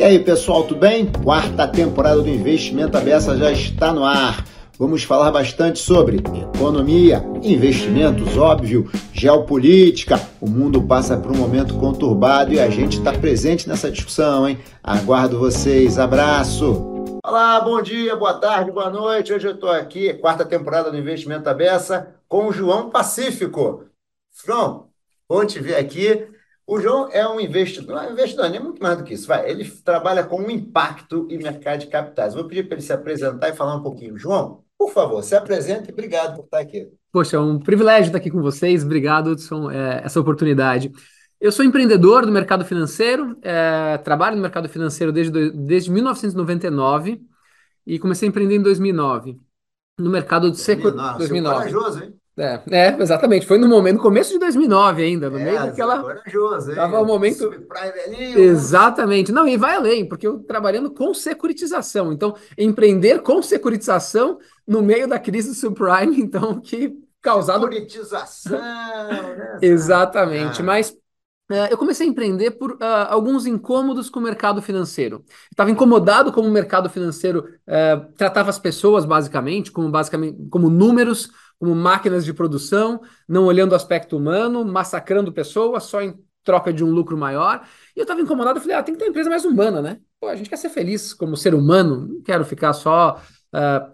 E aí, pessoal, tudo bem? Quarta temporada do Investimento Abessa já está no ar. Vamos falar bastante sobre economia, investimentos, óbvio, geopolítica. O mundo passa por um momento conturbado e a gente está presente nessa discussão, hein? Aguardo vocês. Abraço! Olá, bom dia, boa tarde, boa noite. Hoje eu estou aqui, quarta temporada do Investimento Abessa, com o João Pacífico. João, bom te ver aqui. O João é um investidor, não é investidor, nem muito mais do que isso. Vai, ele trabalha com impacto e mercado de capitais. Vou pedir para ele se apresentar e falar um pouquinho. João, por favor, se apresente e obrigado por estar aqui. Poxa, é um privilégio estar aqui com vocês. Obrigado, Hudson, é, essa oportunidade. Eu sou empreendedor do mercado financeiro, é, trabalho no mercado financeiro desde, desde 1999 e comecei a empreender em 2009 no mercado de secur... 2009. 2009. corajoso, hein? É, é, exatamente. Foi no momento, no começo de 2009 ainda, no é, meio daquela. Corajoso, hein? Tava o momento. Exatamente. Não, e vai além, porque eu trabalhando com securitização. Então, empreender com securitização no meio da crise do subprime, então, que causado. Securitização, né? Exatamente. Ah. Mas Uh, eu comecei a empreender por uh, alguns incômodos com o mercado financeiro. Estava incomodado como o mercado financeiro uh, tratava as pessoas, basicamente, como, basicamente, como números, como máquinas de produção, não olhando o aspecto humano, massacrando pessoas só em troca de um lucro maior. E eu estava incomodado, eu falei, ah, tem que ter uma empresa mais humana, né? Pô, a gente quer ser feliz como ser humano, não quero ficar só uh,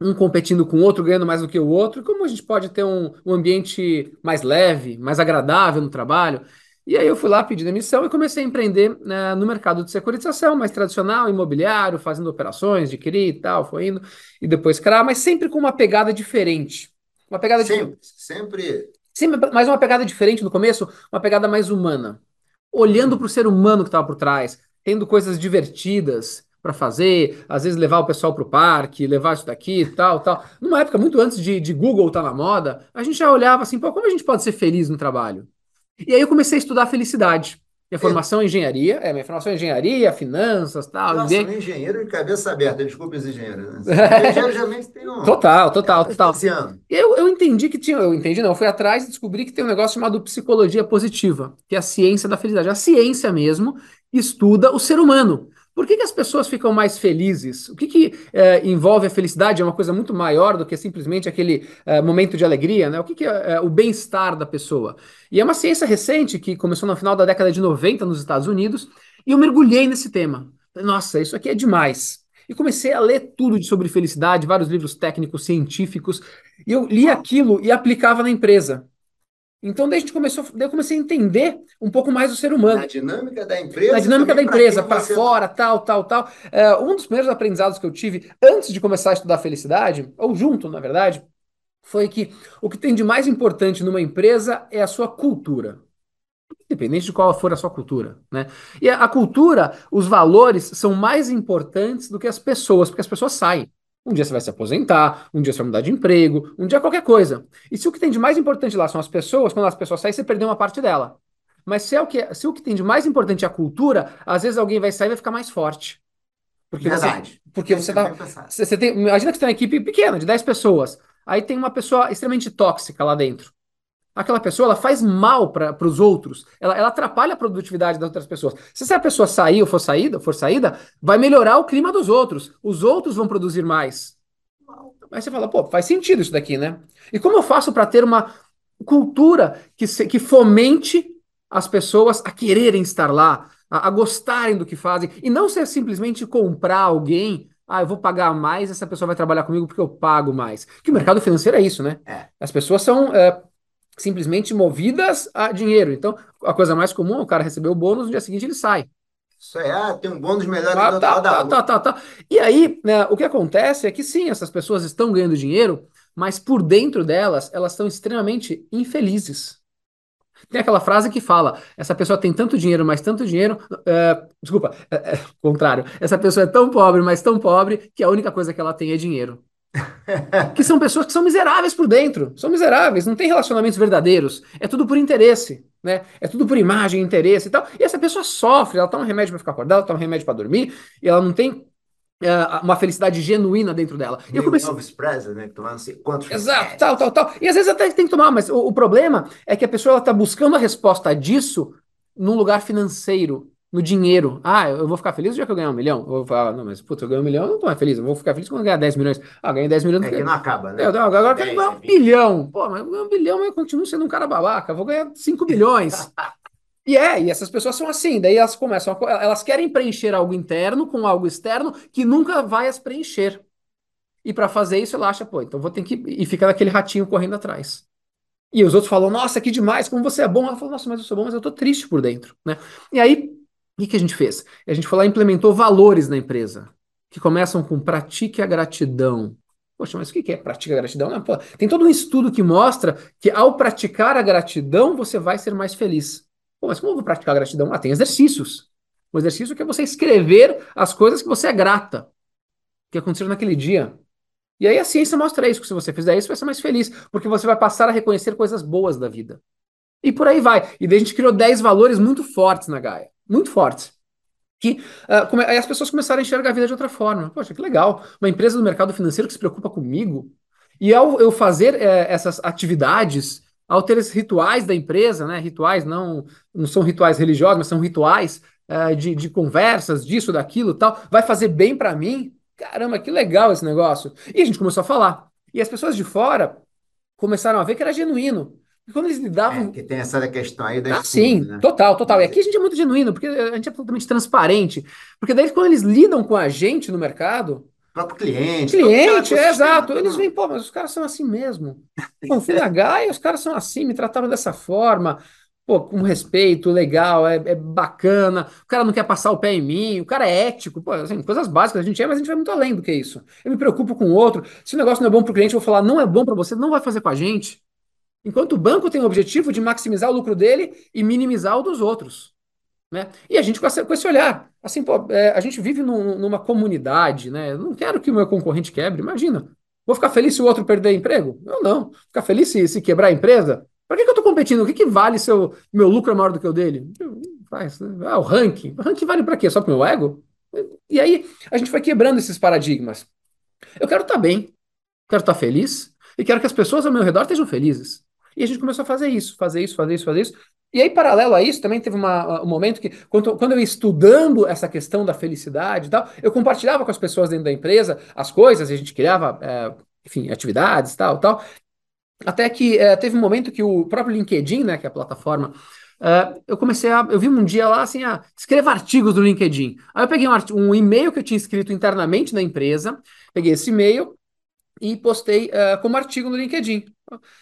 um competindo com o outro, ganhando mais do que o outro. Como a gente pode ter um, um ambiente mais leve, mais agradável no trabalho? E aí eu fui lá pedir demissão e comecei a empreender né, no mercado de securitização, mais tradicional, imobiliário, fazendo operações CRI e tal, foi indo, e depois CRA, mas sempre com uma pegada diferente. Uma pegada sempre, de... sempre. Sempre, mas uma pegada diferente no começo, uma pegada mais humana. Olhando para o ser humano que estava por trás, tendo coisas divertidas para fazer, às vezes levar o pessoal para o parque, levar isso daqui, tal, tal. Numa época muito antes de, de Google estar tá na moda, a gente já olhava assim, pô, como a gente pode ser feliz no trabalho? E aí eu comecei a estudar felicidade. Minha formação é engenharia, é, minha formação é engenharia, finanças, tal. Nossa, um engenheiro de cabeça aberta, desculpe os engenheiros. Né? Engenheiro geralmente tem um... Total, total, total. Eu, eu entendi que tinha, eu entendi não, fui atrás e descobri que tem um negócio chamado psicologia positiva, que é a ciência da felicidade. A ciência mesmo estuda o ser humano. Por que, que as pessoas ficam mais felizes? O que, que é, envolve a felicidade? É uma coisa muito maior do que simplesmente aquele é, momento de alegria, né? O que, que é, é o bem-estar da pessoa? E é uma ciência recente que começou no final da década de 90 nos Estados Unidos, e eu mergulhei nesse tema. Nossa, isso aqui é demais. E comecei a ler tudo sobre felicidade, vários livros técnicos, científicos, e eu li aquilo e aplicava na empresa. Então, daí a gente começou, eu comecei a entender um pouco mais o ser humano. Na dinâmica da empresa. Na dinâmica da empresa, para você... fora, tal, tal, tal. É, um dos primeiros aprendizados que eu tive antes de começar a estudar felicidade, ou junto, na verdade, foi que o que tem de mais importante numa empresa é a sua cultura. Independente de qual for a sua cultura, né? E a cultura, os valores são mais importantes do que as pessoas, porque as pessoas saem. Um dia você vai se aposentar, um dia você vai mudar de emprego, um dia qualquer coisa. E se o que tem de mais importante lá são as pessoas, quando as pessoas saem, você perdeu uma parte dela. Mas se, é o que, se o que tem de mais importante é a cultura, às vezes alguém vai sair e vai ficar mais forte. Porque Verdade. Você, porque você tá. Você, você tem, imagina que você tem uma equipe pequena, de 10 pessoas. Aí tem uma pessoa extremamente tóxica lá dentro aquela pessoa ela faz mal para os outros, ela, ela atrapalha a produtividade das outras pessoas. Se essa pessoa sair ou for saída, for saída, vai melhorar o clima dos outros. Os outros vão produzir mais. Aí você fala, pô, faz sentido isso daqui, né? E como eu faço para ter uma cultura que, se, que fomente as pessoas a quererem estar lá, a, a gostarem do que fazem, e não ser simplesmente comprar alguém ah, eu vou pagar mais, essa pessoa vai trabalhar comigo porque eu pago mais. Que o mercado financeiro é isso, né? É. As pessoas são é, simplesmente movidas a dinheiro. Então, a coisa mais comum é o cara receber o bônus, no dia seguinte ele sai. Isso é, ah, tem um bônus melhor ah, do tá, tá, tá, tá, tá. E aí, né, o que acontece é que sim, essas pessoas estão ganhando dinheiro, mas por dentro delas, elas estão extremamente infelizes. Tem aquela frase que fala: essa pessoa tem tanto dinheiro, mas tanto dinheiro. Uh, desculpa, é, é, contrário. Essa pessoa é tão pobre, mas tão pobre, que a única coisa que ela tem é dinheiro. que são pessoas que são miseráveis por dentro, são miseráveis, não tem relacionamentos verdadeiros, é tudo por interesse, né? É tudo por imagem, interesse e tal. E essa pessoa sofre, ela toma um remédio para ficar acordada, ela toma um remédio para dormir, e ela não tem uh, uma felicidade genuína dentro dela. E eu comecei... Elvis Presley, né? Não sei quantos Exato, tal, tal, tal. E às vezes até tem que tomar, mas o, o problema é que a pessoa está buscando a resposta disso num lugar financeiro no dinheiro. Ah, eu vou ficar feliz no dia que eu ganhar um milhão? Eu vou falar, não, mas putz, eu ganhei um milhão, eu não tô mais feliz. Eu vou ficar feliz quando eu ganhar 10 milhões. Ah, ganhei 10 milhões. É que não acaba, né? Eu, não, agora eu quero ganhar um bilhão. Pô, mas um bilhão eu continuo sendo um cara babaca. Eu vou ganhar 5 bilhões. E é, e essas pessoas são assim, daí elas começam, a, elas querem preencher algo interno com algo externo que nunca vai as preencher. E para fazer isso, ela acha, pô, então vou ter que. E fica naquele ratinho correndo atrás. E os outros falam, nossa, que demais, como você é bom. Ela fala, nossa, mas eu sou bom, mas eu tô triste por dentro, né? E aí, o que, a gente fez? A gente foi lá e implementou valores na empresa, que começam com pratique a gratidão. Poxa, mas o que é pratique a gratidão? Não, pô, tem todo um estudo que mostra que ao praticar a gratidão, você vai ser mais feliz. Pô, mas como eu vou praticar gratidão? Ah, tem exercícios. O exercício é você escrever as coisas que você é grata, que aconteceram naquele dia. E aí a ciência mostra isso, que se você fizer isso, você vai ser mais feliz, porque você vai passar a reconhecer coisas boas da vida. E por aí vai. E daí a gente criou 10 valores muito fortes na Gaia. Muito fortes. Que uh, come... aí as pessoas começaram a enxergar a vida de outra forma. Poxa, que legal. Uma empresa do mercado financeiro que se preocupa comigo. E ao eu fazer eh, essas atividades, ao ter esses rituais da empresa, né? Rituais não, não são rituais religiosos, mas são rituais uh, de, de conversas, disso, daquilo tal, vai fazer bem para mim. Caramba, que legal esse negócio. E a gente começou a falar. E as pessoas de fora começaram a ver que era genuíno. Quando eles lidavam. É, que tem essa questão aí da Ah, sim, né? total, total. E aqui a gente é muito genuíno, porque a gente é absolutamente transparente. Porque daí, quando eles lidam com a gente no mercado, próprio cliente. Cliente, é exato. Eles vêm, pô, mas os caras são assim mesmo. Bom, fui na Gaia, os caras são assim, me trataram dessa forma, pô, com respeito, legal, é, é, bacana. O cara não quer passar o pé em mim, o cara é ético, pô, assim, coisas básicas a gente é, mas a gente vai muito além do que isso. Eu me preocupo com o outro. Se o negócio não é bom para o cliente, eu vou falar, não é bom para você, não vai fazer com a gente. Enquanto o banco tem o objetivo de maximizar o lucro dele e minimizar o dos outros. Né? E a gente com, essa, com esse olhar, assim, pô, é, a gente vive num, numa comunidade, né? Eu não quero que o meu concorrente quebre, imagina. Vou ficar feliz se o outro perder emprego? Eu não. Ficar feliz se, se quebrar a empresa? Para que, que eu estou competindo? O que, que vale se meu lucro é maior do que o dele? Faz, né? Ah, o ranking. O ranking vale para quê? Só para meu ego? E aí a gente vai quebrando esses paradigmas. Eu quero estar tá bem, quero estar tá feliz e quero que as pessoas ao meu redor estejam felizes. E a gente começou a fazer isso, fazer isso, fazer isso, fazer isso. E aí, paralelo a isso, também teve uma, um momento que, quando, quando eu ia estudando essa questão da felicidade e tal, eu compartilhava com as pessoas dentro da empresa as coisas, a gente criava, é, enfim, atividades tal, tal. Até que é, teve um momento que o próprio LinkedIn, né, que é a plataforma, é, eu comecei a. Eu vi um dia lá assim, ah, escreva artigos do LinkedIn. Aí eu peguei um, um e-mail que eu tinha escrito internamente na empresa, peguei esse e-mail e postei uh, como artigo no LinkedIn.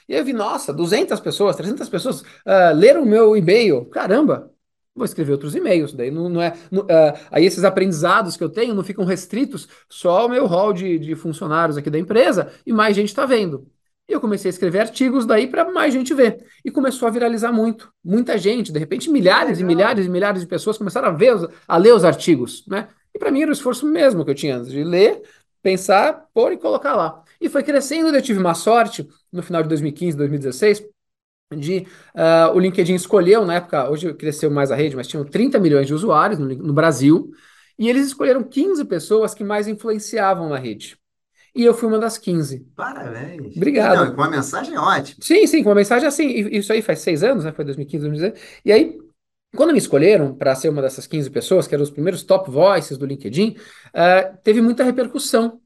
E eu vi, nossa, 200 pessoas, 300 pessoas uh, leram o meu e-mail. Caramba, vou escrever outros e-mails. Daí não, não é, não, uh, aí esses aprendizados que eu tenho não ficam restritos só ao meu hall de, de funcionários aqui da empresa e mais gente está vendo. E eu comecei a escrever artigos daí para mais gente ver. E começou a viralizar muito. Muita gente, de repente, milhares e milhares e milhares de pessoas começaram a ver, a ler os artigos, né? E para mim era o esforço mesmo que eu tinha antes de ler, pensar, pôr e colocar lá. E foi crescendo, eu tive uma sorte no final de 2015, 2016, de uh, o LinkedIn escolheu, na época, hoje cresceu mais a rede, mas tinham 30 milhões de usuários no, no Brasil, e eles escolheram 15 pessoas que mais influenciavam na rede. E eu fui uma das 15. Parabéns. Obrigado. Não, com uma mensagem ótima. Sim, sim, com uma mensagem assim. Isso aí faz seis anos, né? Foi 2015, 2016. E aí, quando me escolheram para ser uma dessas 15 pessoas, que eram os primeiros top voices do LinkedIn, uh, teve muita repercussão.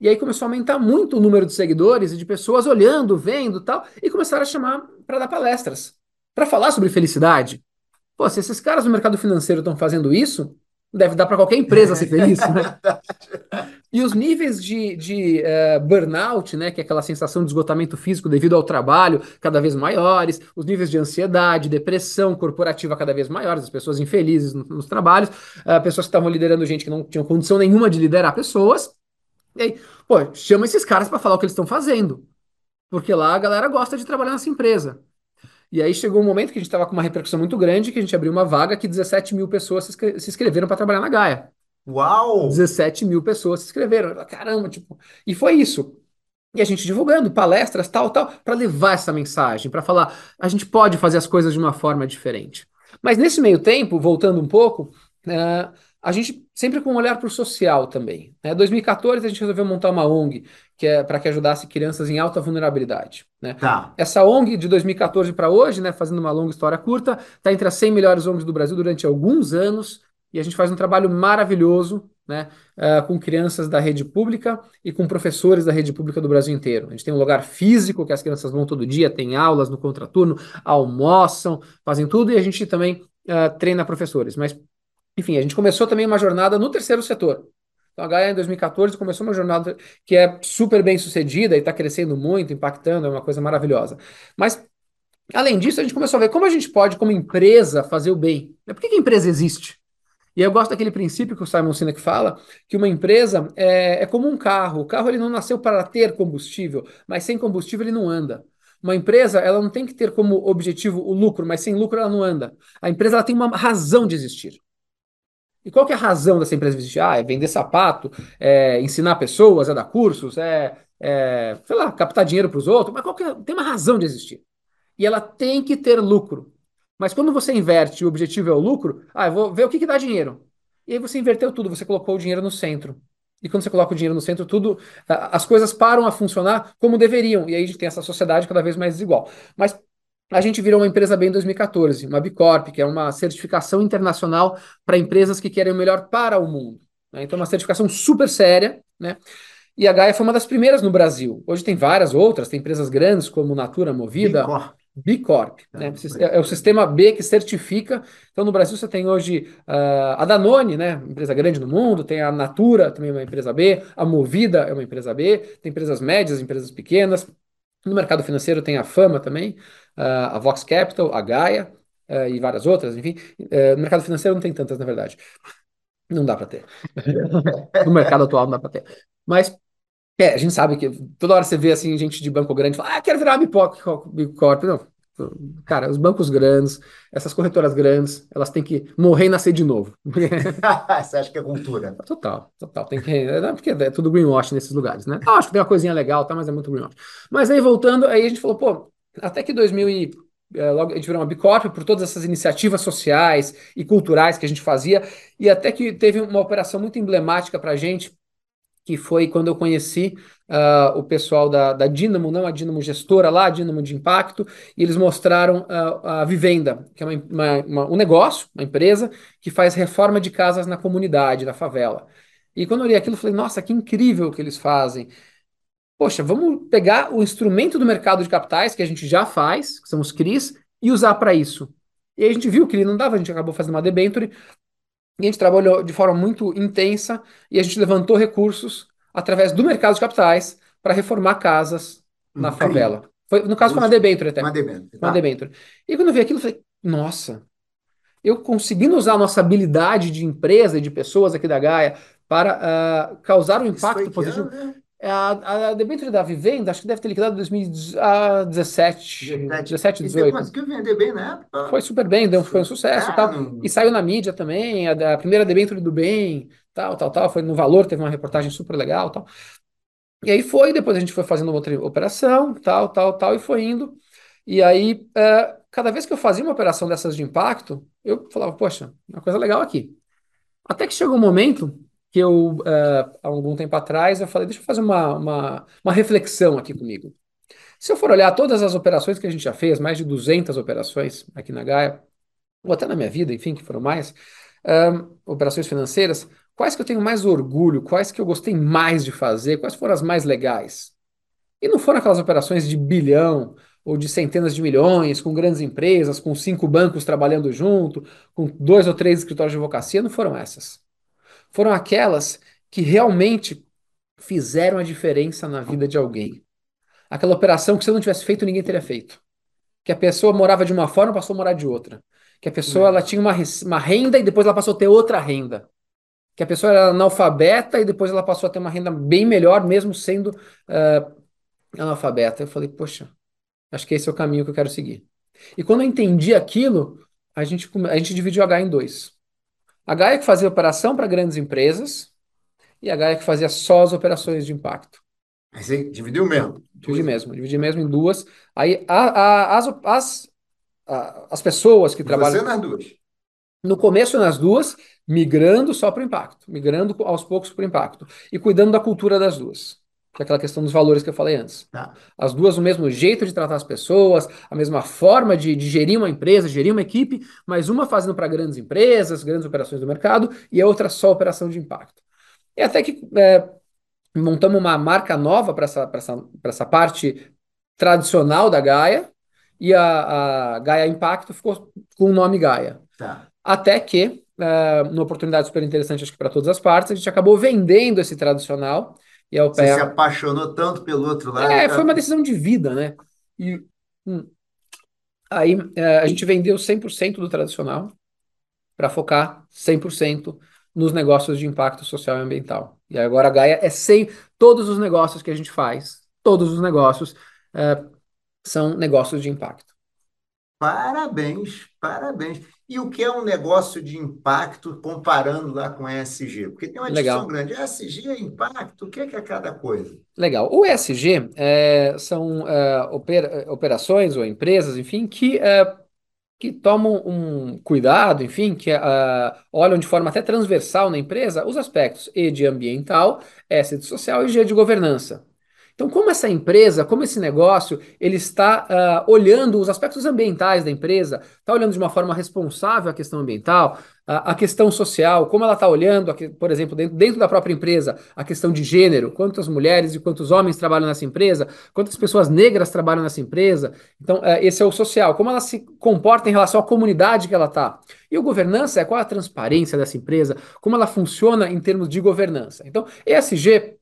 E aí começou a aumentar muito o número de seguidores e de pessoas olhando, vendo tal, e começaram a chamar para dar palestras, para falar sobre felicidade. Pô, se esses caras no mercado financeiro estão fazendo isso, deve dar para qualquer empresa ser feliz, né? E os níveis de, de uh, burnout, né, que é aquela sensação de esgotamento físico devido ao trabalho, cada vez maiores, os níveis de ansiedade, depressão corporativa cada vez maiores, as pessoas infelizes nos, nos trabalhos, uh, pessoas que estavam liderando gente que não tinham condição nenhuma de liderar pessoas, e aí, pô, chama esses caras para falar o que eles estão fazendo. Porque lá a galera gosta de trabalhar nessa empresa. E aí chegou um momento que a gente estava com uma repercussão muito grande, que a gente abriu uma vaga que 17 mil pessoas se, inscreveram para trabalhar na Gaia. Uau! 17 mil pessoas se inscreveram. Caramba, tipo. E foi isso. E a gente divulgando palestras, tal, tal, para levar essa mensagem, para falar, a gente pode fazer as coisas de uma forma diferente. Mas nesse meio tempo, voltando um pouco, uh, a gente sempre com um olhar para o social também. Em né? 2014 a gente resolveu montar uma ONG que é para que ajudasse crianças em alta vulnerabilidade. Né? Tá. Essa ONG de 2014 para hoje, né, fazendo uma longa história curta, está entre as 100 melhores ONGs do Brasil durante alguns anos. e a gente faz um trabalho maravilhoso né, uh, com crianças da rede pública e com professores da rede pública do Brasil inteiro. A gente tem um lugar físico que as crianças vão todo dia, tem aulas no contraturno, almoçam, fazem tudo e a gente também uh, treina professores. Mas, enfim, a gente começou também uma jornada no terceiro setor. Então, a Gaia, em 2014, começou uma jornada que é super bem sucedida e está crescendo muito, impactando, é uma coisa maravilhosa. Mas, além disso, a gente começou a ver como a gente pode, como empresa, fazer o bem. Por que a empresa existe? E eu gosto daquele princípio que o Simon Sinek fala, que uma empresa é, é como um carro. O carro ele não nasceu para ter combustível, mas sem combustível ele não anda. Uma empresa ela não tem que ter como objetivo o lucro, mas sem lucro ela não anda. A empresa ela tem uma razão de existir. E qual que é a razão dessa empresa existir? Ah, é vender sapato, é ensinar pessoas, é dar cursos, é, é sei lá, captar dinheiro para os outros, mas qual que é? tem uma razão de existir. E ela tem que ter lucro. Mas quando você inverte o objetivo é o lucro, ah, eu vou ver o que, que dá dinheiro. E aí você inverteu tudo, você colocou o dinheiro no centro. E quando você coloca o dinheiro no centro, tudo, as coisas param a funcionar como deveriam. E aí a gente tem essa sociedade cada vez mais desigual. Mas a gente virou uma empresa bem em 2014, uma Bicorp, que é uma certificação internacional para empresas que querem o melhor para o mundo. Né? Então, uma certificação super séria, né? E a Gaia foi uma das primeiras no Brasil. Hoje tem várias outras, tem empresas grandes como Natura Movida. Bicorp. B Corp. Né? É, é o sistema B que certifica. Então, no Brasil, você tem hoje uh, a Danone, né? empresa grande no mundo, tem a Natura, também é uma empresa B, a Movida é uma empresa B, tem empresas médias, empresas pequenas. No mercado financeiro tem a Fama também, a Vox Capital, a Gaia uh, e várias outras, enfim. no mercado financeiro não tem tantas, na verdade. Não dá para ter. no mercado atual não dá para ter. Mas é, a gente sabe que toda hora você vê assim, gente de banco grande fala, ah, quero virar uma Corp. Não. Cara, os bancos grandes, essas corretoras grandes, elas têm que morrer e nascer de novo. Você acha que é cultura? Total, total. Tem que. Não, porque é tudo greenwash nesses lugares, né? Ah, acho que tem uma coisinha legal, tá, mas é muito greenwash. Mas aí voltando, aí a gente falou, pô, até que 2000 e é, logo a gente virou uma Bicorp por todas essas iniciativas sociais e culturais que a gente fazia, e até que teve uma operação muito emblemática para a gente, que foi quando eu conheci uh, o pessoal da, da Dynamo, não a Dynamo gestora lá, a Dynamo de impacto, e eles mostraram uh, a Vivenda, que é uma, uma, uma, um negócio, uma empresa, que faz reforma de casas na comunidade, na favela. E quando eu olhei aquilo, eu falei, nossa, que incrível o que eles fazem. Poxa, vamos pegar o instrumento do mercado de capitais, que a gente já faz, que são os CRIs, e usar para isso. E a gente viu que ele não dava, a gente acabou fazendo uma debenture, e a gente trabalhou de forma muito intensa e a gente levantou recursos através do mercado de capitais para reformar casas na favela. Foi, no caso, foi uma debenture até. Uma debenture. Tá. Uma debenture. E quando eu vi aquilo, eu falei, nossa, eu conseguindo usar a nossa habilidade de empresa e de pessoas aqui da Gaia para uh, causar um impacto positivo. Ano, né? É, a, a debênture da Vivenda, acho que deve ter liquidado em 2017, 17, 18. Mas conseguiu vender bem na época? Foi super bem, deu, foi um sucesso. É, tal. Não... E saiu na mídia também, a, a primeira debênture do bem, tal, tal, tal. Foi no Valor, teve uma reportagem super legal, tal. E aí foi, depois a gente foi fazendo outra operação, tal, tal, tal, e foi indo. E aí, é, cada vez que eu fazia uma operação dessas de impacto, eu falava, poxa, uma coisa legal aqui. Até que chegou um momento que eu, uh, há algum tempo atrás, eu falei, deixa eu fazer uma, uma, uma, reflexão aqui comigo. Se eu for olhar todas as operações que a gente já fez, mais de 200 operações aqui na Gaia, ou até na minha vida, enfim, que foram mais, um, operações financeiras, quais que eu tenho mais orgulho, quais que eu gostei mais de fazer, quais foram as mais legais? E não foram aquelas operações de bilhão ou de centenas de milhões, com grandes empresas, com cinco bancos trabalhando junto, com dois ou três escritórios de advocacia, não foram essas foram aquelas que realmente fizeram a diferença na vida de alguém. Aquela operação que se eu não tivesse feito, ninguém teria feito. Que a pessoa morava de uma forma, passou a morar de outra. Que a pessoa ela tinha uma, uma renda e depois ela passou a ter outra renda. Que a pessoa era analfabeta e depois ela passou a ter uma renda bem melhor, mesmo sendo uh, analfabeta. Eu falei, poxa, acho que esse é o caminho que eu quero seguir. E quando eu entendi aquilo, a gente, a gente dividiu H em dois. A Gaia que fazia operação para grandes empresas e a Gaia que fazia só as operações de impacto. Mas você dividiu mesmo? Dividi mesmo, dividi mesmo em duas. Aí a, a, as, as, a, as pessoas que trabalham. Você nas duas? No começo nas duas, migrando só para o impacto, migrando aos poucos para o impacto e cuidando da cultura das duas. Que é aquela questão dos valores que eu falei antes. Tá. As duas, o mesmo jeito de tratar as pessoas, a mesma forma de, de gerir uma empresa, gerir uma equipe, mas uma fazendo para grandes empresas, grandes operações do mercado, e a outra só operação de impacto. E até que é, montamos uma marca nova para essa, essa, essa parte tradicional da Gaia, e a, a Gaia Impacto ficou com o nome Gaia. Tá. Até que, uh, numa oportunidade super interessante, acho que para todas as partes, a gente acabou vendendo esse tradicional. E Você se apaixonou tanto pelo outro lado. É, foi uma decisão de vida, né? E hum, aí uh, a gente vendeu 100% do tradicional para focar 100% nos negócios de impacto social e ambiental. E agora a Gaia é sem todos os negócios que a gente faz, todos os negócios uh, são negócios de impacto. Parabéns, parabéns. E o que é um negócio de impacto comparando lá com ESG? Porque tem uma Legal. discussão grande. ESG é impacto? O que é, que é cada coisa? Legal. O ESG é, são é, opera, operações ou empresas, enfim, que, é, que tomam um cuidado, enfim, que é, olham de forma até transversal na empresa os aspectos E de ambiental, S de social e G de governança. Então, como essa empresa, como esse negócio, ele está uh, olhando os aspectos ambientais da empresa, está olhando de uma forma responsável a questão ambiental, a, a questão social, como ela está olhando, por exemplo, dentro, dentro, da própria empresa, a questão de gênero, quantas mulheres e quantos homens trabalham nessa empresa, quantas pessoas negras trabalham nessa empresa. Então, uh, esse é o social, como ela se comporta em relação à comunidade que ela está. E o governança é qual a transparência dessa empresa, como ela funciona em termos de governança. Então, ESG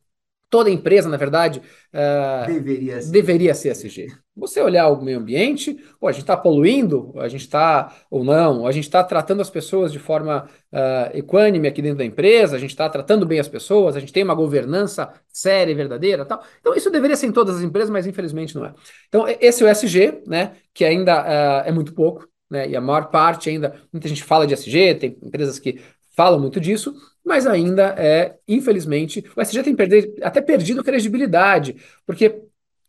Toda empresa, na verdade, uh, deveria, ser. deveria ser SG. Você olhar o meio ambiente, pô, a gente está poluindo, a gente está, ou não, a gente está tratando as pessoas de forma uh, equânime aqui dentro da empresa, a gente está tratando bem as pessoas, a gente tem uma governança séria e verdadeira tal. Então, isso deveria ser em todas as empresas, mas infelizmente não é. Então, esse é o SG, né, que ainda uh, é muito pouco, né, e a maior parte ainda, muita gente fala de SG, tem empresas que falam muito disso, mas ainda é, infelizmente, o SG tem perder, até perdido credibilidade, porque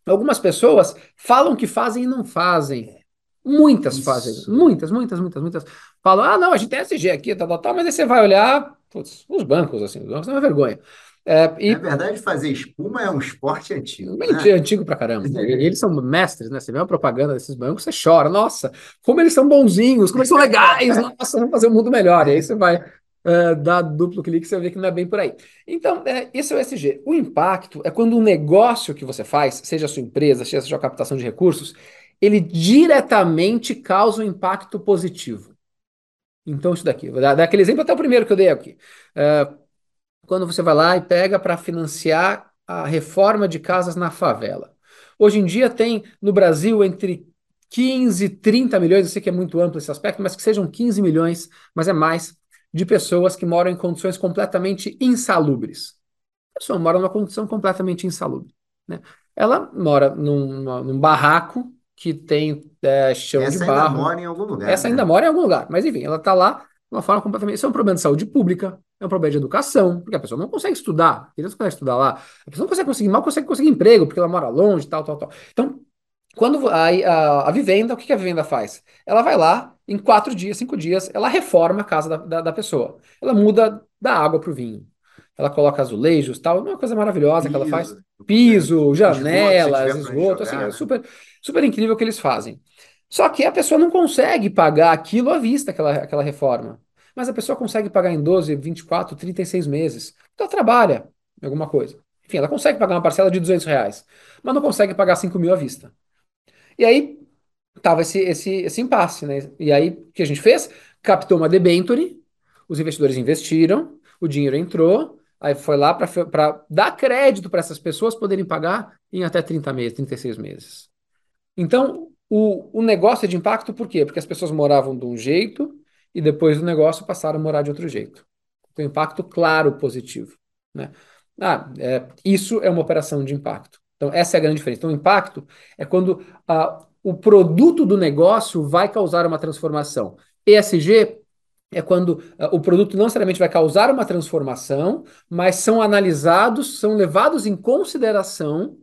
algumas pessoas falam que fazem e não fazem. Muitas Isso. fazem, muitas, muitas, muitas, muitas. Falam, ah, não, a gente tem SG aqui, tal, tal, tal, mas aí você vai olhar, putz, os bancos, assim, os bancos é uma vergonha. É, e... Na verdade, fazer espuma é um esporte antigo. Bem né? antigo pra caramba. eles são mestres, né? Você vê uma propaganda desses bancos, você chora. Nossa, como eles são bonzinhos, como eles são legais. Nossa, vamos fazer o um mundo melhor. E aí você vai uh, dá duplo clique, você vê que não é bem por aí. Então, é, esse é o SG. O impacto é quando o negócio que você faz, seja a sua empresa, seja a sua captação de recursos, ele diretamente causa um impacto positivo. Então, isso daqui, vou dar, dar aquele exemplo até o primeiro que eu dei aqui. Uh, quando você vai lá e pega para financiar a reforma de casas na favela. Hoje em dia tem no Brasil entre 15 e 30 milhões, eu sei que é muito amplo esse aspecto, mas que sejam 15 milhões, mas é mais, de pessoas que moram em condições completamente insalubres. A pessoa mora numa condição completamente insalubre. Né? Ela mora num, num barraco que tem é, chão Essa de barro. Essa ainda mora em algum lugar. Essa né? ainda mora em algum lugar. Mas enfim, ela está lá de uma forma completamente. Isso é um problema de saúde pública, é um problema de educação, porque a pessoa não consegue estudar. Ele não consegue estudar lá. A pessoa não consegue conseguir, mal consegue conseguir emprego, porque ela mora longe, tal, tal, tal. Então, quando a, a, a, vivenda, o que a vivenda faz? Ela vai lá, em quatro dias, cinco dias, ela reforma a casa da, da, da pessoa. Ela muda da água para o vinho. Ela coloca azulejos tal, uma coisa maravilhosa piso, que ela faz. Piso, janelas, esgoto, esgoto assim, é super, super incrível o que eles fazem. Só que a pessoa não consegue pagar aquilo à vista, aquela, aquela reforma. Mas a pessoa consegue pagar em 12, 24, 36 meses. Então ela trabalha em alguma coisa. Enfim, ela consegue pagar uma parcela de 200 reais, mas não consegue pagar 5 mil à vista. E aí tava esse, esse, esse impasse, né? E aí o que a gente fez? Captou uma debenture, os investidores investiram, o dinheiro entrou, aí foi lá para dar crédito para essas pessoas poderem pagar em até 30 meses, 36 meses. Então, o, o negócio é de impacto por quê? Porque as pessoas moravam de um jeito e depois do negócio passaram a morar de outro jeito. Um impacto claro positivo. Né? Ah, é, isso é uma operação de impacto. Então, essa é a grande diferença. Então, o impacto é quando ah, o produto do negócio vai causar uma transformação. ESG é quando ah, o produto não necessariamente vai causar uma transformação, mas são analisados, são levados em consideração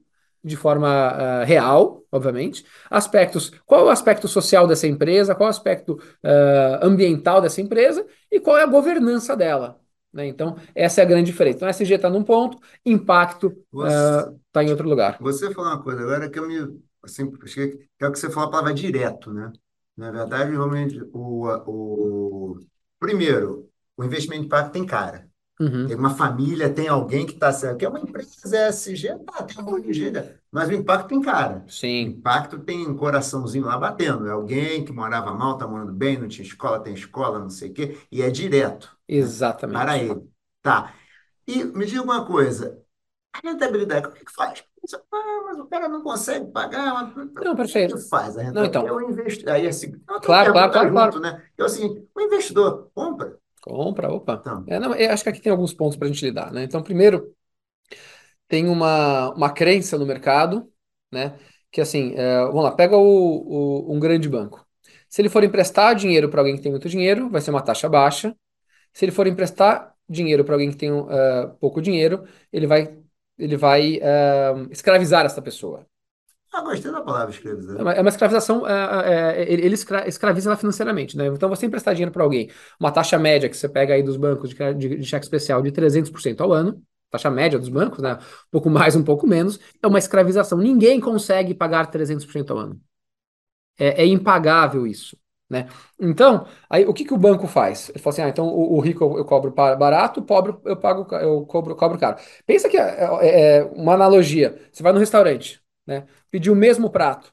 de forma uh, real, obviamente, aspectos, qual é o aspecto social dessa empresa, qual é o aspecto uh, ambiental dessa empresa e qual é a governança dela. Né? Então, essa é a grande diferença. Então, SG está num ponto, impacto está uh, em outro lugar. Você falou uma coisa agora que eu me. Assim, que é o que você falou a palavra direto, né? Na verdade, realmente, o, o, primeiro, o investimento de impacto tem cara. Uhum. Tem uma família, tem alguém que está certo, que é uma empresa SG, tá, tem um de mas o impacto tem cara. Sim. O impacto tem um coraçãozinho lá batendo. É alguém que morava mal, está morando bem, não tinha escola, tem escola, não sei o quê, e é direto. Né, Exatamente. Para ele. Tá. E me diga uma coisa: a rentabilidade, como é que faz? Ah, mas o cara não consegue pagar. Não, perfeito. O que faz a rentabilidade? Não, então. Eu investo. Aí, assim, não, claro, claro, claro, junto, claro. Né? Eu, assim, o investidor compra. Compra, opa. Então. É, não, eu acho que aqui tem alguns pontos para a gente lidar, né? Então, primeiro, tem uma, uma crença no mercado, né? Que assim, é, vamos lá, pega o, o, um grande banco. Se ele for emprestar dinheiro para alguém que tem muito dinheiro, vai ser uma taxa baixa. Se ele for emprestar dinheiro para alguém que tem uh, pouco dinheiro, ele vai, ele vai uh, escravizar essa pessoa. Ah, gostei da palavra escravizar. É uma, é uma escravização, é, é, ele escra, escraviza ela financeiramente, né? Então, você emprestar dinheiro para alguém, uma taxa média que você pega aí dos bancos de, de, de cheque especial de 300% ao ano, taxa média dos bancos, né? Um pouco mais, um pouco menos, é uma escravização. Ninguém consegue pagar 300% ao ano. É, é, impagável isso. Né? Então, aí o que, que o banco faz? Ele fala assim: ah, então o, o rico eu, eu, cobro barato, o pobre eu pago, eu cobro, cobro caro. Pensa que é, é, é uma analogia. Você vai no restaurante, né? Pedir o mesmo prato.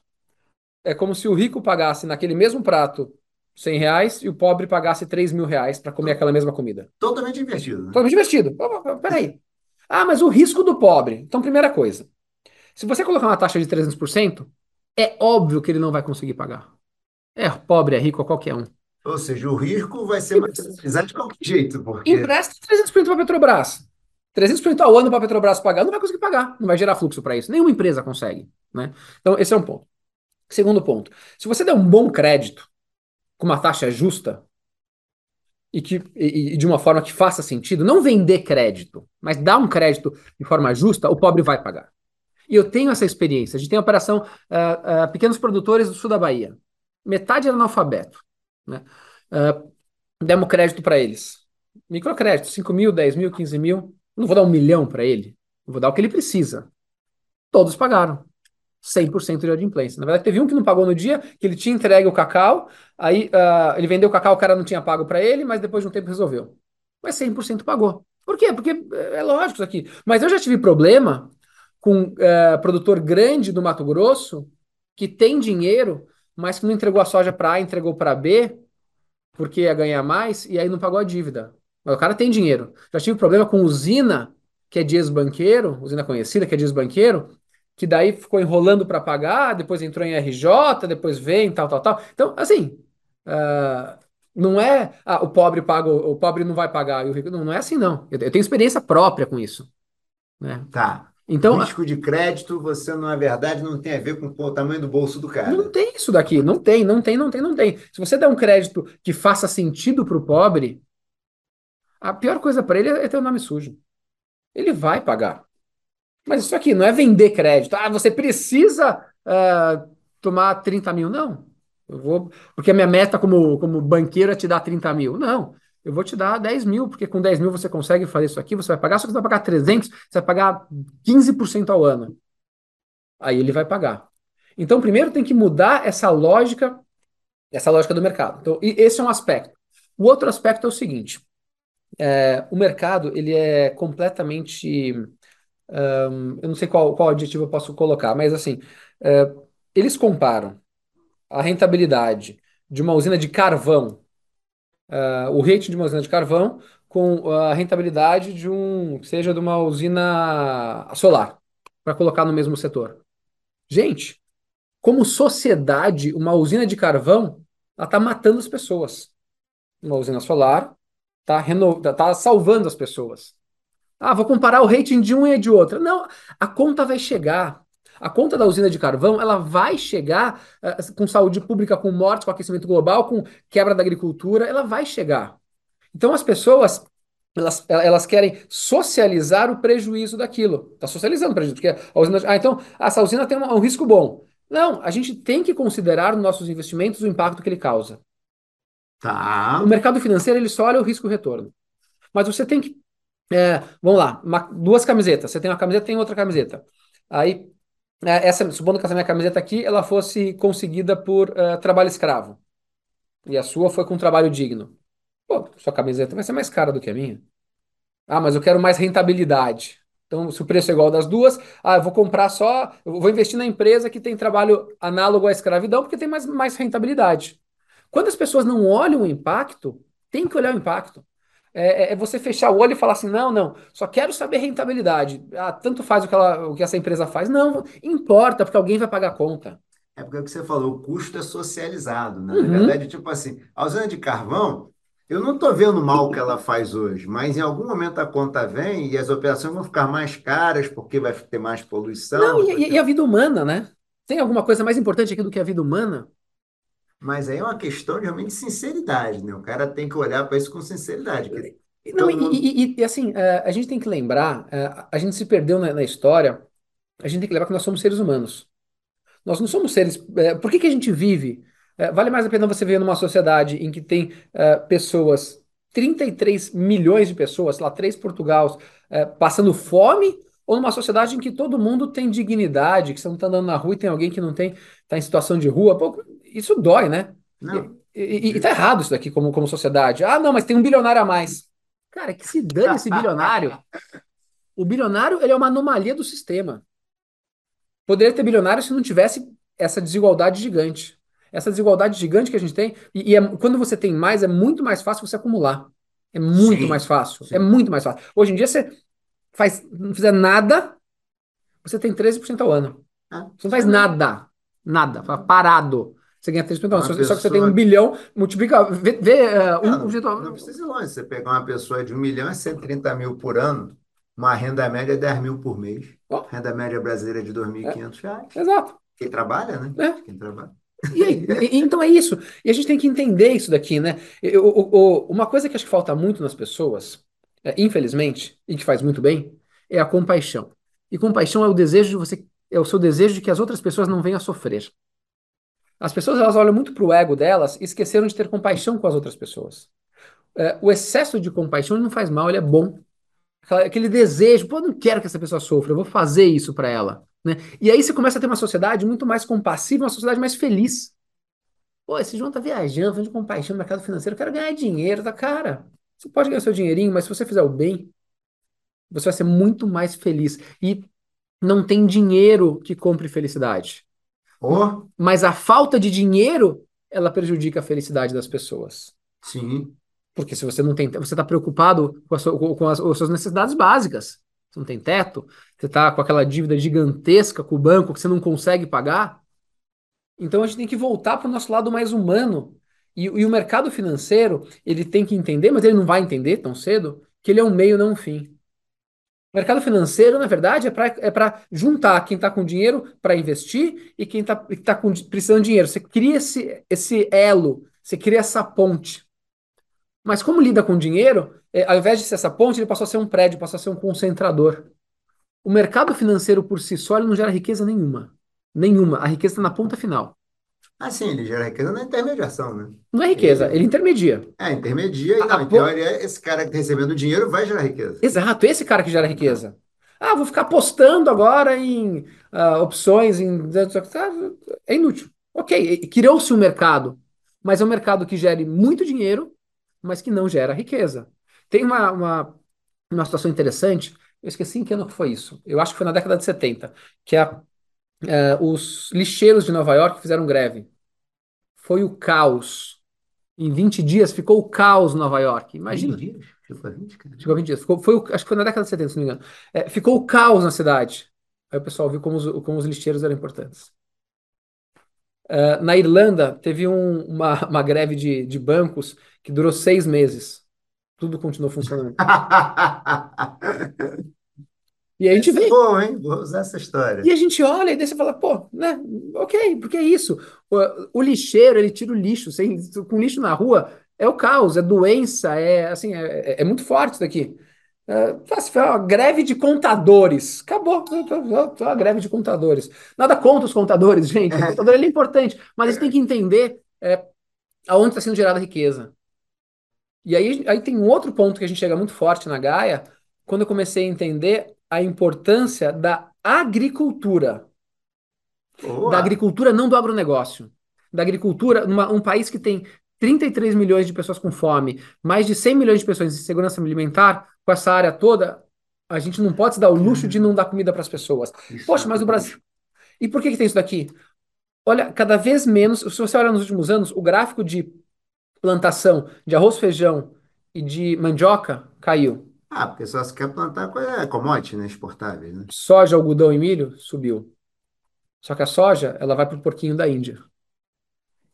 É como se o rico pagasse naquele mesmo prato 100 reais e o pobre pagasse 3 mil reais para comer aquela mesma comida. Totalmente investido. Né? Totalmente investido. Peraí. Ah, mas o risco do pobre. Então, primeira coisa. Se você colocar uma taxa de 300%, é óbvio que ele não vai conseguir pagar. É pobre, é rico, qualquer um. Ou seja, o rico vai ser mais de qualquer jeito. Porque... Empresta 300% para a Petrobras. 300% ao ano para a Petrobras pagar, não vai conseguir pagar, não vai gerar fluxo para isso. Nenhuma empresa consegue. Né? Então, esse é um ponto. Segundo ponto, se você der um bom crédito, com uma taxa justa, e, que, e, e, de uma forma que faça sentido, não vender crédito, mas dar um crédito de forma justa, o pobre vai pagar. E eu tenho essa experiência. A gente tem a operação uh, uh, Pequenos Produtores do Sul da Bahia. Metade era analfabeto. Né? Uh, demos crédito para eles. Microcrédito, 5 mil, 10 mil, 15 mil. Não vou dar um milhão para ele. vou dar o que ele precisa. Todos pagaram. 100% de adimplência. Na verdade, teve um que não pagou no dia, que ele tinha entregue o cacau, aí uh, ele vendeu o cacau, o cara não tinha pago para ele, mas depois de um tempo resolveu. Mas 100% pagou. Por quê? Porque eh, é lógico isso aqui. Mas eu já tive problema com uh, produtor grande do Mato Grosso que tem dinheiro, mas que não entregou a soja para A, entregou para B, porque ia ganhar mais, e aí não pagou a dívida. Mas o cara tem dinheiro. Já tive problema com usina, que é de ex-banqueiro, usina conhecida, que é de ex-banqueiro, que daí ficou enrolando para pagar, depois entrou em RJ, depois vem, tal, tal, tal. Então, assim, uh, não é ah, o pobre paga, o pobre não vai pagar, e o rico. Não, não é assim, não. Eu, eu tenho experiência própria com isso. Né? Tá. Então, risco de crédito, você, na verdade, não tem a ver com o tamanho do bolso do cara. Não tem isso daqui, não tem, não tem, não tem, não tem. Se você der um crédito que faça sentido para o pobre, a pior coisa para ele é ter o nome sujo. Ele vai pagar. Mas isso aqui não é vender crédito. Ah, você precisa uh, tomar 30 mil. Não. Eu vou. Porque a minha meta como, como banqueiro é te dar 30 mil. Não. Eu vou te dar 10 mil, porque com 10 mil você consegue fazer isso aqui, você vai pagar, só que você vai pagar 300, você vai pagar 15% ao ano. Aí ele vai pagar. Então, primeiro tem que mudar essa lógica, essa lógica do mercado. Então, esse é um aspecto. O outro aspecto é o seguinte: é, o mercado ele é completamente um, eu não sei qual, qual adjetivo eu posso colocar, mas assim, uh, eles comparam a rentabilidade de uma usina de carvão, uh, o rating de uma usina de carvão, com a rentabilidade de um, seja de uma usina solar, para colocar no mesmo setor. Gente, como sociedade, uma usina de carvão, está matando as pessoas. Uma usina solar está reno... tá salvando as pessoas. Ah, vou comparar o rating de um e de outra. Não, a conta vai chegar. A conta da usina de carvão, ela vai chegar uh, com saúde pública, com mortes, com aquecimento global, com quebra da agricultura, ela vai chegar. Então as pessoas, elas, elas querem socializar o prejuízo daquilo. Está socializando o prejuízo, porque a usina... Ah, então, essa usina tem um, um risco bom. Não, a gente tem que considerar nos nossos investimentos o impacto que ele causa. Tá. O mercado financeiro, ele só olha o risco-retorno. Mas você tem que. é, vamos lá, uma- duas camisetas. Você tem uma camiseta, tem outra camiseta. Aí, essa, supondo que essa minha camiseta aqui, ela fosse conseguida por é, trabalho escravo. E a sua foi com trabalho digno. Pô, sua camiseta vai ser mais cara do que a minha. Ah, mas eu quero mais rentabilidade. Então, se o preço é igual das duas, ah, eu vou comprar só, eu vou investir na empresa que tem trabalho análogo à escravidão, porque tem mais, mais rentabilidade. Quando as pessoas não olham o impacto, tem que olhar o impacto. É, é- é você fechar o olho e falar assim: não, não, só quero saber rentabilidade. Ah, tanto faz o que, ela- o que essa empresa faz. Não, importa, porque alguém vai pagar a conta. É porque é o que você falou, o custo é socializado, né? Na Uhum. verdade, tipo assim, a usina de carvão, eu não estou vendo mal o que ela faz hoje, mas em algum momento a conta vem e as operações vão ficar mais caras porque vai ter mais poluição. Não, e, e- ter- e a vida humana, né? Tem alguma coisa mais importante aqui do que a vida humana? Mas aí é uma questão de realmente sinceridade, né? O cara tem que olhar para isso com sinceridade. Não, e, mundo- e- e- assim, é, a gente tem que lembrar, é, a gente se perdeu na, na história, a gente tem que lembrar que nós somos seres humanos. Nós não somos seres. é, por que que a gente vive? Vale mais a pena você viver numa sociedade em que tem pessoas, 33 milhões de pessoas, sei lá, três Portugais, passando fome, ou numa sociedade em que todo mundo tem dignidade, que você não está andando na rua e tem alguém que não tem, está em situação de rua? Pô, isso dói, né? Não, E, e, e tá errado isso daqui como, como sociedade. Ah, não, mas tem um bilionário a mais. Cara, que se dane esse bilionário. O bilionário, ele é uma anomalia do sistema. Poderia ter bilionário se não tivesse essa desigualdade gigante. Essa desigualdade gigante que a gente tem, e, e é- quando você tem mais, é muito mais fácil você acumular. É muito Sim, mais fácil. sim. É muito mais fácil. Hoje em dia, você faz, não fizer nada, você tem 13% ao ano. Ah, Você não faz nada. Nada. Parado. Você ganha 13% ao ano. Uma Só, só que você tem pessoa- um bilhão, multiplica. Vê, vê, é, um, Não, um não precisa ir longe. Você pegar uma pessoa de um milhão é 130 mil por ano, uma renda média é 10 mil por mês. Ó. Renda média brasileira é de 2.500 reais. Exato. Quem trabalha, né? É. Quem trabalha. E aí? E- e- então é isso. E a gente tem que entender isso daqui, né? Eu- o- o- uma coisa que acho que falta muito nas pessoas, é, infelizmente, e que faz muito bem, é a compaixão. E compaixão é o desejo de você, é o seu desejo de que as outras pessoas não venham a sofrer. As pessoas elas olham muito para o ego delas e esqueceram de ter compaixão com as outras pessoas. É, o excesso de compaixão não faz mal, ele é bom. Aquele desejo, pô, eu não quero que essa pessoa sofra, eu vou fazer isso para ela, né? E aí você começa a ter uma sociedade muito mais compassiva, uma sociedade mais feliz. Pô, esse João tá viajando, falando de compaixão no mercado financeiro, eu quero ganhar dinheiro, tá cara. Você pode ganhar seu dinheirinho, mas se você fizer o bem, você vai ser muito mais feliz. E não tem dinheiro que compre felicidade. Ou, Mas a falta de dinheiro, ela prejudica a felicidade das pessoas. sim, Porque se você não tem, você está preocupado com, sua- com as, com as suas necessidades básicas. Você não tem teto, você está com aquela dívida gigantesca com o banco que você não consegue pagar. Então a gente tem que voltar para o nosso lado mais humano. E, e o mercado financeiro, ele tem que entender, mas ele não vai entender tão cedo, que ele é um meio, não um fim. O mercado financeiro, na verdade, é para é juntar quem está com dinheiro para investir e quem está tá com, precisando de dinheiro. Você cria esse, esse elo, você cria essa ponte. Mas como lida com dinheiro, é, ao invés de ser essa ponte, ele passou a ser um prédio, passou a ser um concentrador. O mercado financeiro por si só ele não gera riqueza nenhuma. Nenhuma. A riqueza está na ponta final. Assim, ele gera riqueza na intermediação, né? Não é riqueza, ele intermedia. É, intermedia, e A- não, a em teoria, esse cara recebendo dinheiro vai gerar riqueza. Exato, esse cara que gera riqueza. Ah, vou ficar apostando agora em ah, opções, em. É inútil. Ok, criou-se um mercado, mas é um mercado que gere muito dinheiro, mas que não gera riqueza. Tem uma, uma, uma situação interessante, eu esqueci em que ano que foi isso. Eu acho que foi na década de 70, que é, é, os lixeiros de Nova York fizeram greve. Foi o caos. Em 20 dias ficou o caos em Nova York. Imagina. 20 dias? Ficou 20, cara. Ficou 20 dias. Ficou, foi o- acho que foi na década de 70, se não me engano. É, ficou o caos na cidade. Aí o pessoal viu como os, como os lixeiros eram importantes. É, na Irlanda, teve um- uma, uma greve de, de bancos que durou seis meses. Tudo continuou funcionando. E a gente Esse é vê. bom, hein? Vou usar essa história. E a gente olha e daí você fala, pô, né? Ok, porque é isso. O, o lixeiro, ele tira o lixo. Sem, com lixo na rua, é o caos, é doença, é assim, é, é muito forte isso daqui. É, uma greve de contadores. Acabou. Uma greve de contadores. Nada contra os contadores, gente. O contador ele é importante, mas a gente tem que entender é, aonde está sendo gerada a riqueza. E aí, aí tem um outro ponto que a gente chega muito forte na Gaia, quando eu comecei a entender a importância da agricultura. Boa. Da agricultura, não do agronegócio. Da agricultura, numa, um país que tem 33 milhões de pessoas com fome, mais de 100 milhões de pessoas em segurança alimentar, com essa área toda, a gente não pode se dar o luxo de não dar comida para as pessoas. Isso Poxa, mas o. Brasil. E por que, que tem isso daqui? Olha, cada vez menos, se você olhar nos últimos anos, o gráfico de plantação de arroz, feijão e de mandioca caiu. Ah, porque só se quer plantar coisa, commodity, né? Exportáveis, né? Soja, algodão e milho subiu. Só que a soja, ela vai para o porquinho da Índia.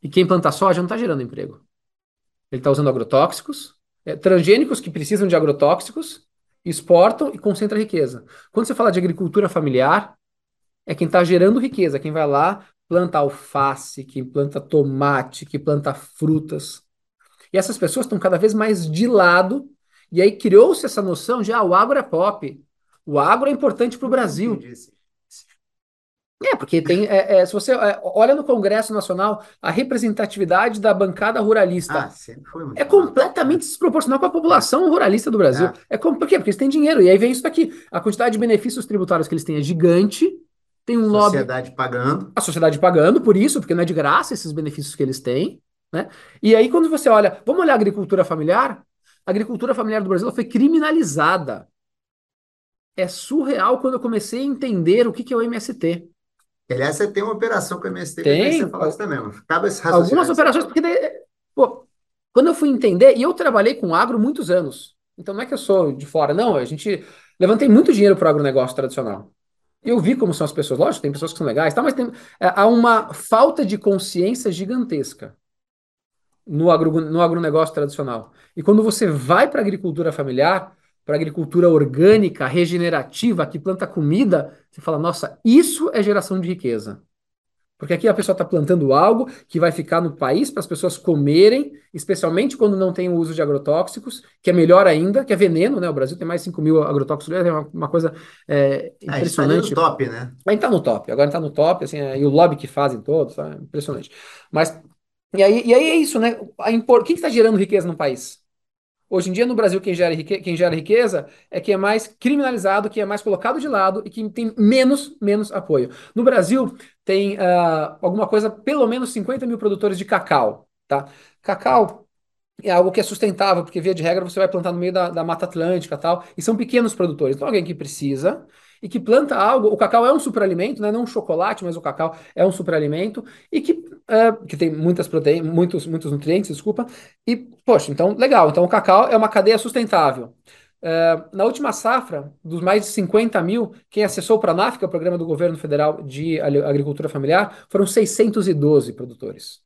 E quem planta soja não está gerando emprego. Ele está usando agrotóxicos, é, transgênicos que precisam de agrotóxicos, exportam e concentra riqueza. Quando você fala de agricultura familiar, é quem está gerando riqueza, quem vai lá, planta alface, quem planta tomate, que planta frutas. E essas pessoas estão cada vez mais de lado, e aí criou-se essa noção de ah, o agro é pop. O agro é importante para o Brasil. Entendi É, porque tem. é, é, se você é, olha no Congresso Nacional, a representatividade da bancada ruralista Ah, é completamente desproporcional com a população ruralista do Brasil. É. com, por quê? Porque eles têm dinheiro. E aí vem isso daqui. A quantidade de benefícios tributários que eles têm é gigante. Tem um lobby, Sociedade pagando. a sociedade pagando por isso, porque não é de graça esses benefícios que eles têm. Né? E aí, quando você olha, vamos olhar a agricultura familiar? A agricultura familiar do Brasil foi criminalizada. É surreal quando eu comecei a entender o que, que é o MST. Aliás, você tem uma operação com o MST, Tem. você também. Acaba esse raciocínio. Algumas operações, porque daí, pô, quando eu fui entender, e eu trabalhei com agro muitos anos, então não é que eu sou de fora, não, a gente levantei muito dinheiro para o agronegócio tradicional. Eu vi como são as pessoas, lógico, tem pessoas que são legais, tá, mas tem, é, há uma falta de consciência gigantesca no, agro, no agronegócio tradicional. E quando você vai para a agricultura familiar, para a agricultura orgânica, regenerativa, que planta comida, você fala, nossa, isso é geração de riqueza. Porque aqui a pessoa está plantando algo que vai ficar no país para as pessoas comerem, especialmente quando não tem o uso de agrotóxicos, que é melhor ainda, que é veneno, né? O Brasil tem mais de 5 mil agrotóxicos, é uma, uma coisa é, Ah, a gente tá no impressionante. top, né? A gente tá no top, agora tá no top, assim, é, e o lobby que fazem todos, tá? Impressionante. Mas, e aí, e aí é isso, né? A impor... Quem está gerando riqueza no país? Hoje em dia, no Brasil, quem gera, rique... quem gera riqueza é quem é mais criminalizado, quem é mais colocado de lado e quem tem menos, menos apoio. No Brasil, tem ah, alguma coisa, pelo menos 50 mil produtores de cacau, tá? Cacau é algo que é sustentável, porque via de regra você vai plantar no meio da, da Mata Atlântica tal, e são pequenos produtores. Então, alguém que precisa e que planta algo, o cacau é um superalimento, né? Não um chocolate, mas o cacau é um superalimento e que, é, que tem muitas proteínas, muitos, muitos nutrientes, desculpa. E, poxa, então, legal. Então, o cacau é uma cadeia sustentável. É, na última safra, dos mais de 50 mil, quem acessou o Pranaf, que é o Programa do Governo Federal de Agricultura Familiar, foram 612 produtores.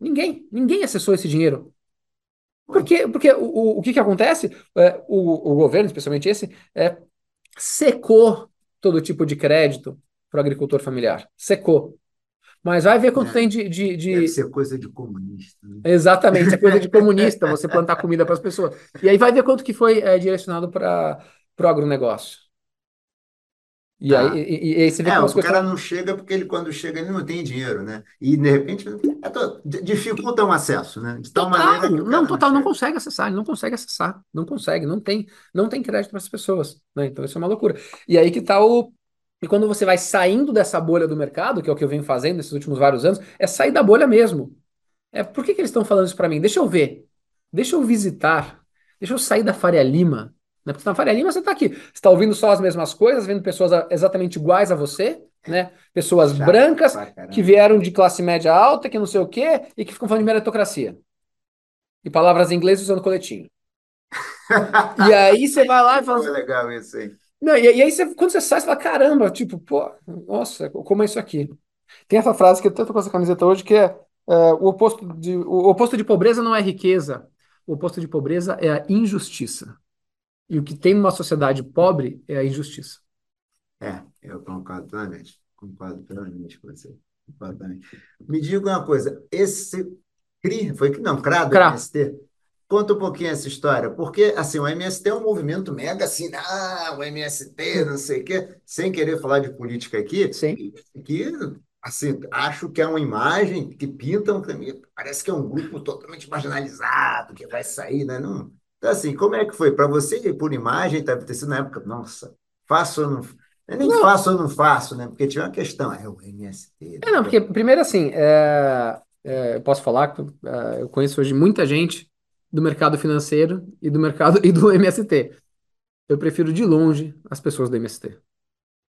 Ninguém, ninguém acessou esse dinheiro. Porque, porque o, o, o que, que acontece? É, o, o governo, especialmente esse, é, secou todo tipo de crédito para o agricultor familiar. Secou. Mas vai ver quanto É. tem de, de, de- Deve ser coisa de comunista. né? Exatamente, é coisa de comunista você plantar comida para as pessoas. E aí vai ver quanto que foi é, direcionado para o agronegócio. E Tá. aí, e, e- aí você vê É, o as cara não chega porque ele, quando chega, ele não tem dinheiro, né? E, de repente, é to- dificulta o acesso, né? De tal Total, maneira que o não, total, não consegue acessar, ele não consegue acessar, não consegue, não tem, não tem crédito para essas pessoas, né? Então isso é uma loucura. E aí que tá o. E quando você vai saindo dessa bolha do mercado, que é o que eu venho fazendo nesses últimos vários anos, é sair da bolha mesmo. É, por que que eles estão falando isso para mim? Deixa eu ver, deixa eu visitar, deixa eu sair da Faria Lima, né? Porque na Faria Lima você tá aqui, você está ouvindo só as mesmas coisas, vendo pessoas exatamente iguais a você, né? Pessoas Chato brancas que vieram de classe média alta, que não sei o quê, e que ficam falando de meritocracia. E palavras em inglês usando coletinho. E aí você vai lá e fala Foi legal isso aí. não, e, e aí você, quando você sai, você fala, caramba, tipo, pô, nossa, como é isso aqui? Tem essa frase que eu tanto com essa camiseta hoje, que é, é, o oposto de, o oposto de pobreza não é riqueza, o oposto de pobreza é a injustiça. E o que tem numa sociedade pobre é a injustiça. É, eu concordo plenamente. Concordo plenamente com você. Concordo plenamente. Me diga uma coisa, esse CRI, foi que não, CRA do CRA. MST, conta um pouquinho essa história, porque assim, o MST é um movimento mega assim, ah, o MST, não sei o quê, sem querer falar de política aqui, Sim. que assim, acho que é uma imagem que pintam mim, parece que é um grupo totalmente marginalizado, que vai sair, né? Não, então, assim, como é que foi? Para você, por imagem, deve ter sido na época, nossa, faço ou não eu nem não. faço ou não faço, né? Porque tinha uma questão, é o MST. É, não, porque primeiro assim, é, é, eu posso falar que é, eu conheço hoje muita gente do mercado financeiro e do mercado e do MST. Eu prefiro de longe as pessoas do MST.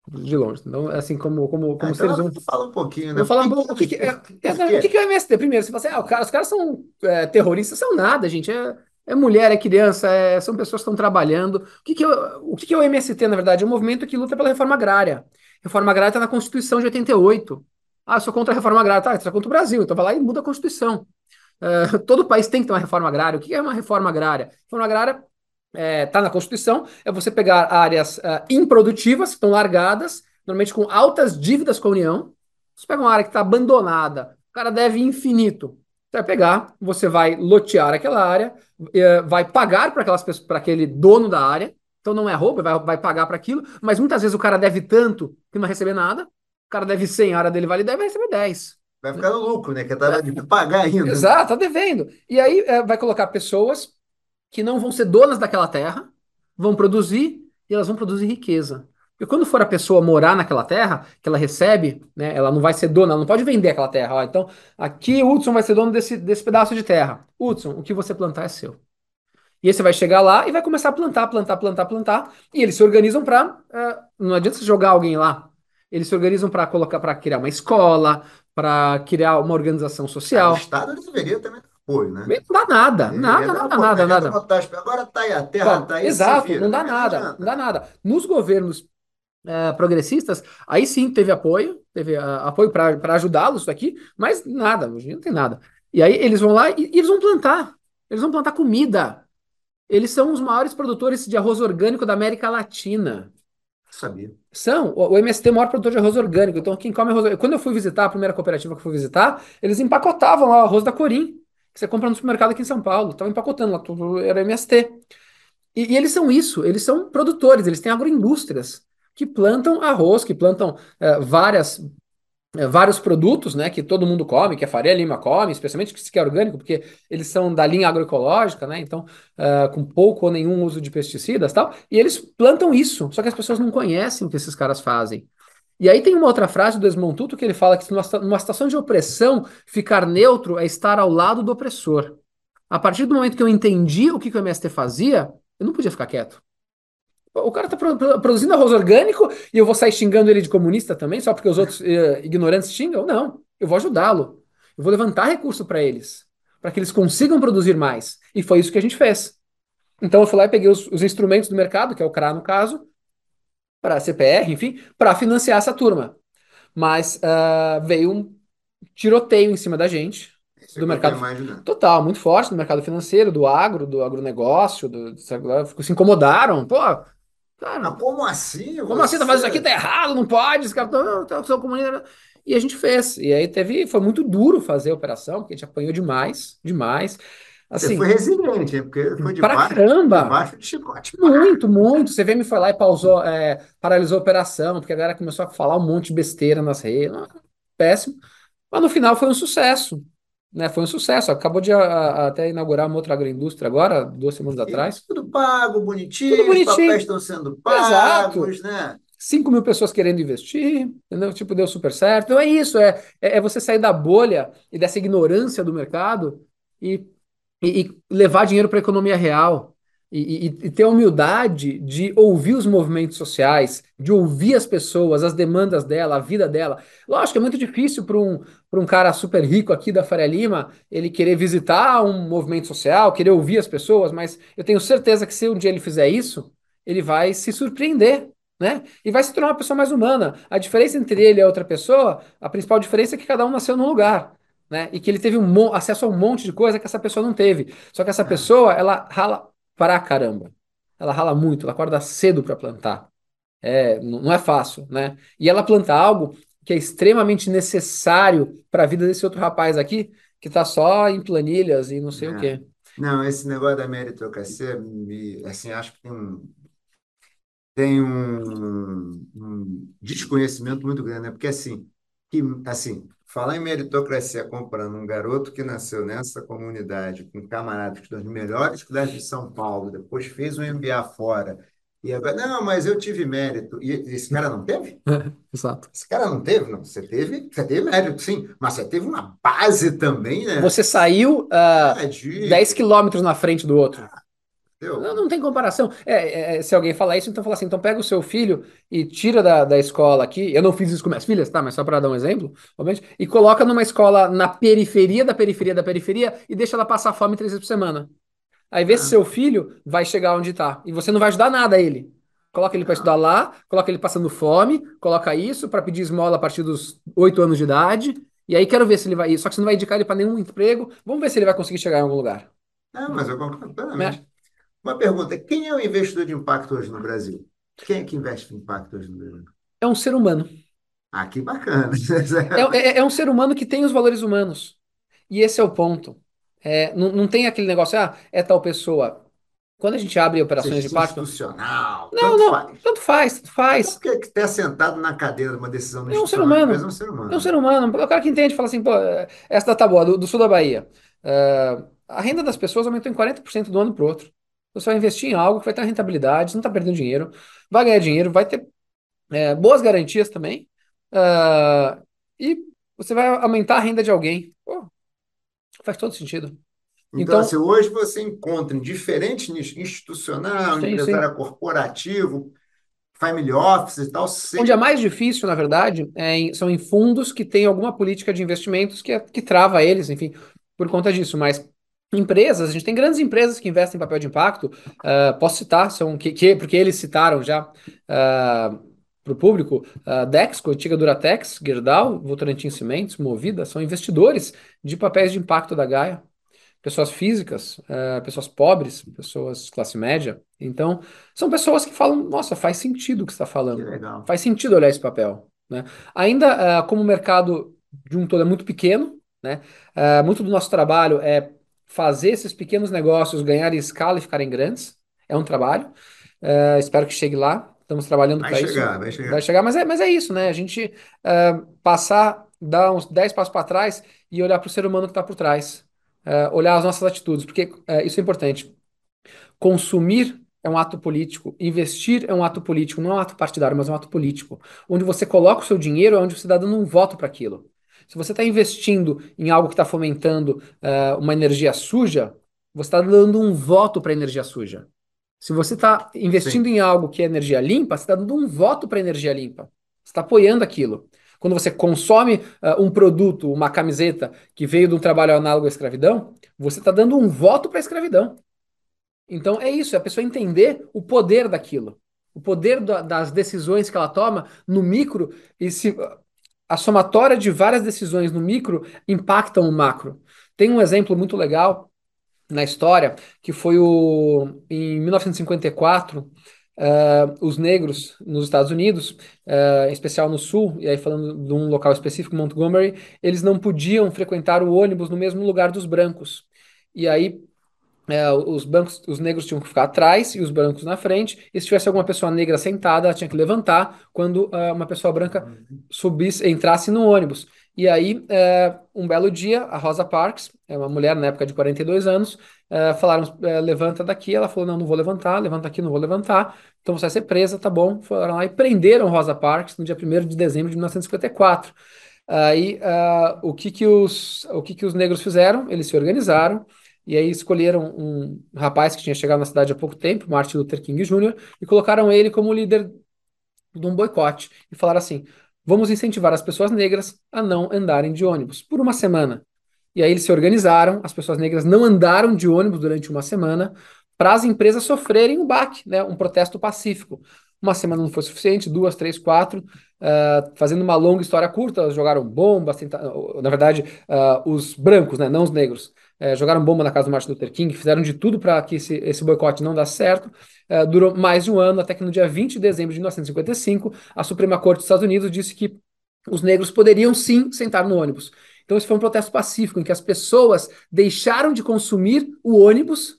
De longe. Então, assim, como, como, como ah, seres então, humanos. Fala um pouquinho, né? Falar um pouco. O que, que, é, é, é, o que, que é o MST? Primeiro, se você, ah, os caras são é, terroristas, são nada, gente. É, é mulher, é criança, é, são pessoas que estão trabalhando. O que, que, é, o que, que é o MST, na verdade? É um movimento que luta pela reforma agrária. Reforma agrária está na Constituição de 88. Ah, sou contra a reforma agrária. Tá, você é contra o Brasil. Então vai lá e muda a Constituição. Uh, todo país tem que ter uma reforma agrária. O que é uma reforma agrária? Reforma agrária está é, tá na Constituição, é você pegar áreas uh, improdutivas, que estão largadas, normalmente com altas dívidas com a União. Você pega uma área que está abandonada, o cara deve infinito. Você vai pegar, você vai lotear aquela área, uh, vai pagar para aquelas pessoas, para aquele dono da área. Então não é roubo, vai, vai pagar para aquilo, mas muitas vezes o cara deve tanto que não vai receber nada. O cara deve 100, a área dele vale 10, vai receber 10. Vai ficar no lucro, né? Que tá de pagar ainda. Exato, tá devendo. E aí é, vai colocar pessoas que não vão ser donas daquela terra, vão produzir e elas vão produzir riqueza. Porque quando for a pessoa morar naquela terra, que ela recebe, né, ela não vai ser dona, ela não pode vender aquela terra. Ó, então, aqui o Hudson vai ser dono desse, desse pedaço de terra. Hudson, o que você plantar é seu. E aí você vai chegar lá e vai começar a plantar, plantar, plantar, plantar. E eles se organizam para. Uh, eh, não adianta você jogar alguém lá. Eles se organizam para colocar, para criar uma escola, para criar uma organização social. o Estado deveria também apoio, né? Não dá nada, nada, nada, nada, nada. Agora está aí a terra, está aí. Exato, não dá nada, não dá nada. Nos governos é, progressistas, aí sim teve apoio, teve uh, apoio para ajudá-los aqui, mas nada, hoje não tem nada. E aí eles vão lá e, e, eles vão plantar, eles vão plantar comida. Eles são os maiores produtores de arroz orgânico da América Latina. Sabia. São. O, MST é o maior produtor de arroz orgânico. Então, quem come arroz. Quando eu fui visitar, a primeira cooperativa que eu fui visitar, eles empacotavam lá o arroz da Corim que você compra no supermercado aqui em São Paulo. Estava empacotando lá, tudo era MST. E, e, eles são isso, eles são produtores, eles têm agroindústrias que plantam arroz, que plantam é, várias, é, vários produtos né, que todo mundo come, que a Faria Lima come, especialmente que, é orgânico, porque eles são da linha agroecológica, né, então é, com pouco ou nenhum uso de pesticidas tal, e eles plantam isso, só que as pessoas não conhecem o que esses caras fazem. E aí tem uma outra frase do Desmond Tutu que ele fala que numa situação de opressão, ficar neutro é estar ao lado do opressor. A partir do momento que eu entendi o que, que o MST fazia, eu não podia ficar quieto. O cara está produzindo arroz orgânico e eu vou sair xingando ele de comunista também, só porque os outros uh, ignorantes xingam? Não, eu vou ajudá-lo. Eu vou levantar recurso para eles, para que eles consigam produzir mais. E foi isso que a gente fez. Então eu fui lá e peguei os, os instrumentos do mercado, que é o CRA no caso, para a CPR, enfim, para financiar essa turma. Mas uh, veio um tiroteio em cima da gente, do mercado total, muito forte do mercado financeiro, do agro, do agronegócio, do, se incomodaram, pô. Cara, Mas como assim? Como você... assim? Tá fazendo isso aqui, tá errado, não pode, esse cara tá, tá, comunidade. E a gente fez. E aí teve, foi muito duro fazer a operação, porque a gente apanhou demais, demais. Assim, Você foi resiliente, porque foi de pra baixo, caramba. de baixo de chicote. Muito, muito. Você veio me falar e pausou, é, paralisou a operação, porque a galera começou a falar um monte de besteira nas redes. Péssimo. Mas no final foi um sucesso. Né? Foi um sucesso. Acabou de a, a, até inaugurar uma outra agroindústria agora, duas semanas e atrás. Tudo pago, bonitinho, tudo bonitinho. os papéis estão sendo pagos, Exato. né? 5 mil pessoas querendo investir, entendeu? Tipo, deu super certo. Então é isso, é, é, é você sair da bolha e dessa ignorância do mercado e e, e levar dinheiro para a economia real. E, e, e, ter a humildade de ouvir os movimentos sociais, de ouvir as pessoas, as demandas dela, a vida dela. Lógico, é muito difícil para um, um cara super rico aqui da Faria Lima ele querer visitar um movimento social, querer ouvir as pessoas, mas eu tenho certeza que se um dia ele fizer isso, ele vai se surpreender. Né? E vai se tornar uma pessoa mais humana. A diferença entre ele e a outra pessoa, a principal diferença é que cada um nasceu num lugar né? E que ele teve um acesso a um monte de coisa que essa pessoa não teve. Só que essa é. pessoa, ela rala pra caramba. Ela rala muito, ela acorda cedo para plantar. É, não é fácil, né? E ela planta algo que é extremamente necessário para a vida desse outro rapaz aqui, que está só em planilhas e não sei é. o quê. Não, esse negócio da meritocracia, me, assim, acho que tem um, tem um, um desconhecimento muito grande, né? Porque, assim, que, assim, falar em meritocracia comparando um garoto que nasceu nessa comunidade com camaradas das melhores colégios de São Paulo, depois fez um MBA fora, e agora, não, mas eu tive mérito. E esse cara não teve? Exato. Esse cara não teve, não. Você teve, você teve mérito, sim, mas você teve uma base também, né? Você saiu uh, de... 10 quilômetros na frente do outro. Ah, não, não, tem comparação. É, é, se alguém falar isso, então fala assim: então pega o seu filho e tira da, da escola aqui. Eu não fiz isso com minhas filhas, tá? Mas só para dar um exemplo, obviamente, e coloca numa escola na periferia da periferia da periferia e deixa ela passar fome três vezes por semana. Aí vê se ah. seu filho vai chegar onde está. E você não vai ajudar nada a ele. Coloca ele para estudar lá, coloca ele passando fome, coloca isso para pedir esmola a partir dos oito anos de idade. E aí quero ver se ele vai. Só que você não vai indicar ele para nenhum emprego. Vamos ver se ele vai conseguir chegar em algum lugar. Não, mas eu concordo plenamente. É. Uma pergunta: quem é o investidor de impacto hoje no Brasil? Quem é que investe em impacto hoje no Brasil? É um ser humano. Ah, que bacana. é, é, é um ser humano que tem os valores humanos. E esse é o ponto. É, não, não tem aquele negócio, ah, é tal pessoa. Quando a gente abre operações de pacto. institucional. Não, tanto não, faz. tanto faz, tanto faz. Porque que está sentado na cadeira de uma decisão é um ser humano. É um ser humano. É um ser humano. O cara que entende fala assim, pô, essa tá boa, do, do sul da Bahia. Uh, a renda das pessoas aumentou em 40% do ano para o outro. Você vai investir em algo que vai ter rentabilidade, não está perdendo dinheiro, vai ganhar dinheiro, vai ter é, boas garantias também. Uh, e você vai aumentar a renda de alguém. Pô, Faz todo sentido. Então, então assim, hoje você encontra em diferentes nichos, institucional, sim, corporativo, family office e tal. Onde é mais difícil, na verdade, é em, são em fundos que têm alguma política de investimentos que, é, que trava eles, enfim, por conta disso. Mas empresas, a gente tem grandes empresas que investem em papel de impacto. Uh, posso citar, são que, que, porque eles citaram já. Uh, para o público, a Dexco, antiga Duratex, Gerdau, Votorantim Cimentos, Movida, são investidores de papéis de impacto da Gaia. Pessoas físicas, uh, pessoas pobres, pessoas classe média. Então, são pessoas que falam, nossa, faz sentido o que você está falando. Faz sentido olhar esse papel. Né? Ainda, uh, como o mercado de um todo é muito pequeno, né? Uh, muito do nosso trabalho é fazer esses pequenos negócios ganharem escala e ficarem grandes. É um trabalho. espero que chegue lá. Estamos trabalhando para isso. Vai chegar, vai chegar. Mas é, mas é isso, né? A gente uh, passar, dar uns 10 passos para trás e olhar para o ser humano que está por trás. Uh, olhar as nossas atitudes, porque uh, isso é importante. Consumir é um ato político, investir é um ato político, não é um ato partidário, mas é um ato político. Onde você coloca o seu dinheiro é onde você está dando um voto para aquilo. Se você está investindo em algo que está fomentando uma energia suja, você está dando um voto para a energia suja. Se você está investindo Sim. em algo que é energia limpa, você está dando um voto para energia limpa. Você está apoiando aquilo. Quando você consome uh, um produto, uma camiseta que veio de um trabalho análogo à escravidão, você está dando um voto para a escravidão. Então é isso, é a pessoa entender o poder daquilo, o poder do, das decisões que ela toma no micro e se a somatória de várias decisões no micro impactam o macro. Tem um exemplo muito legal na história, que foi o em 1954, uh, eh, os negros nos Estados Unidos, uh, em especial no sul, e aí falando de um local específico, Montgomery, eles não podiam frequentar o ônibus no mesmo lugar dos brancos. E aí é, os bancos, os negros tinham que ficar atrás e os brancos na frente. E se tivesse alguma pessoa negra sentada, ela tinha que levantar quando uh, uma pessoa branca subisse, entrasse no ônibus. E aí, é, um belo dia, a Rosa Parks, é uma mulher na época de 42 anos, é, falaram: é, levanta daqui. Ela falou: não, não vou levantar, levanta aqui, não vou levantar. Então você vai ser presa, tá bom. Foram lá e prenderam Rosa Parks no dia 1 de dezembro de 1954. Aí, uh, o que que os, o que que os negros fizeram? Eles se organizaram e aí escolheram um rapaz que tinha chegado na cidade há pouco tempo, Martin Luther King Jr., e colocaram ele como líder de um boicote. E falaram assim: vamos incentivar as pessoas negras a não andarem de ônibus por uma semana. E aí eles se organizaram, as pessoas negras não andaram de ônibus durante uma semana para as empresas sofrerem um baque, né, um protesto pacífico. Uma semana não foi suficiente, duas, três, quatro. Uh, fazendo uma longa história curta, jogaram bombas, na verdade, uh, os brancos, né, não os negros, uh, jogaram bomba na casa do Martin Luther King, fizeram de tudo para que esse, esse boicote não desse certo. durou mais de um ano, até que no dia 20 de dezembro de 1955, a Suprema Corte dos Estados Unidos disse que os negros poderiam sim sentar no ônibus. Então, esse foi um protesto pacífico, em que as pessoas deixaram de consumir o ônibus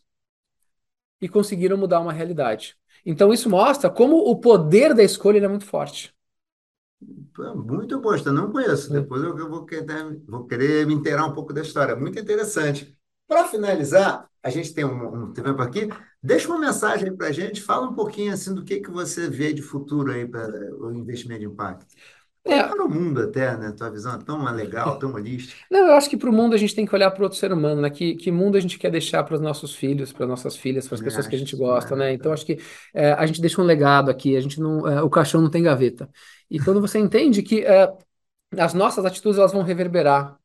e conseguiram mudar uma realidade. Então isso mostra como o poder da escolha é muito forte. Muito gosto, eu não conheço. Depois eu, eu vou, querer, vou querer me inteirar um pouco da história. Muito interessante. Para finalizar, a gente tem um, um tempo aqui. Deixa uma mensagem para a gente, fala um pouquinho assim do que, que você vê de futuro aí para o investimento de impacto. É, para o mundo até, né? Tua visão é tão legal, tão holística. Não, eu acho que para o mundo a gente tem que olhar para o outro ser humano, né? Que, que mundo a gente quer deixar para os nossos filhos, para nossas filhas, para as pessoas que a gente gosta, né? Então acho que é, a gente deixa um legado aqui, a gente não, é, o caixão não tem gaveta. E quando você entende que é, as nossas atitudes elas vão reverberar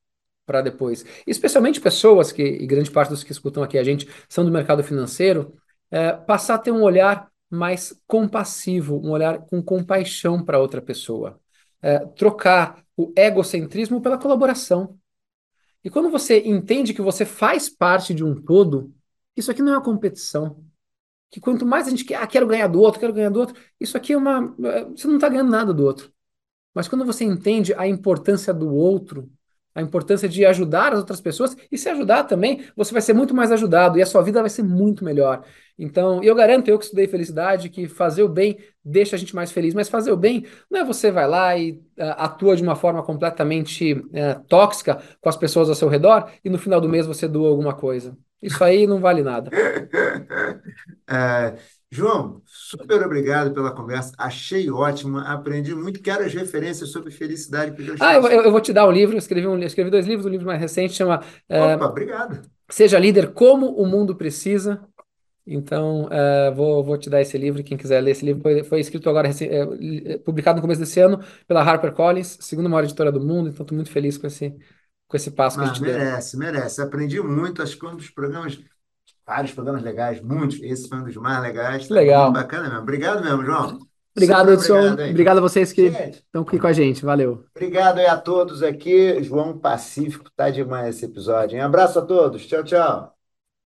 para depois, especialmente pessoas que, e grande parte dos que escutam aqui a gente são do mercado financeiro, é, passar a ter um olhar mais compassivo, um olhar com compaixão para outra pessoa é, trocar o egocentrismo pela colaboração. E quando você entende que você faz parte de um todo, isso aqui não é uma competição. Que quanto mais a gente quer, ah, quero ganhar do outro, quero ganhar do outro, isso aqui é uma. É, você não está ganhando nada do outro. Mas quando você entende a importância do outro, a importância de ajudar as outras pessoas e se ajudar também, você vai ser muito mais ajudado e a sua vida vai ser muito melhor. Então, eu garanto, eu que estudei felicidade, que fazer o bem deixa a gente mais feliz, mas fazer o bem não é você vai lá e uh, atua de uma forma completamente uh, tóxica com as pessoas ao seu redor e no final do mês você doa alguma coisa. Isso aí não vale nada. é, João, super obrigado pela conversa. Achei ótima, aprendi muito. Quero as referências sobre felicidade. Que ah, eu, eu, vou te dar um livro. Eu escrevi, um, escrevi dois livros. Um livro mais recente chama. Eh, Opa, obrigado. Seja líder como o mundo precisa. Então, uh, vou, vou te dar esse livro. Quem quiser ler esse livro, foi, foi escrito agora, é, publicado no começo desse ano pela HarperCollins, segunda maior editora do mundo. Então, estou muito feliz com esse, com esse passo ah, que a ah, gente merece, deu. Merece, merece. Aprendi muito. Acho que um dos programas vários programas legais, muitos. Esse foi um dos mais legais. Legal. Muito bacana mesmo. Obrigado mesmo, João. Obrigado, Edson. Obrigado, obrigado, a vocês que gente, estão aqui com a gente. Valeu. Obrigado aí a todos aqui. João Pacífico, tá demais esse episódio. Um abraço a todos. Tchau, tchau.